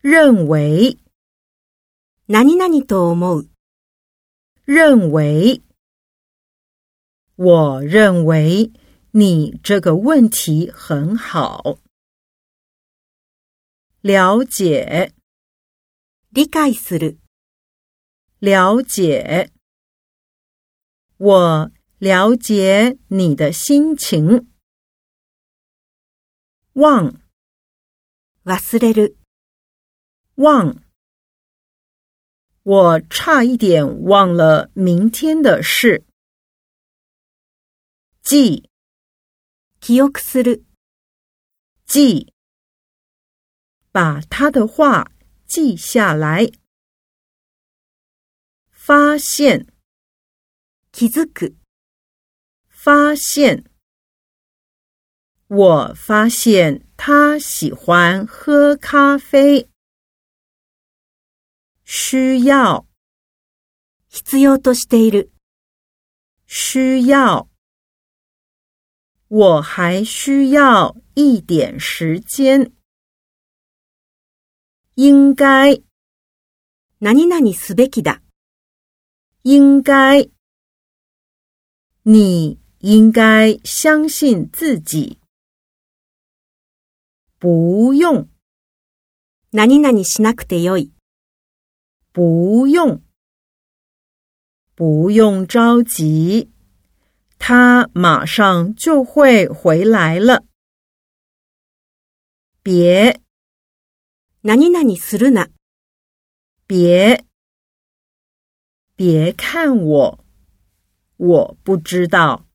认为，何々と思う。认为，我认为你这个问题很好。了解，理解する。了解，我了解你的心情。忘，忘れる。 忘，我差一点忘了明天的事。记，記憶する。记，把他的话记下来。发现，気づく。发现，我发现他喜欢喝咖啡。 需要，必要としている。需要，我还需要一点时间。应该，何々すべきだ。应该，你应该相信自己。不用，何々しなくてよい。不用，不用着急，他马上就会回来了。别，何々するな。别，别看我，我不知道。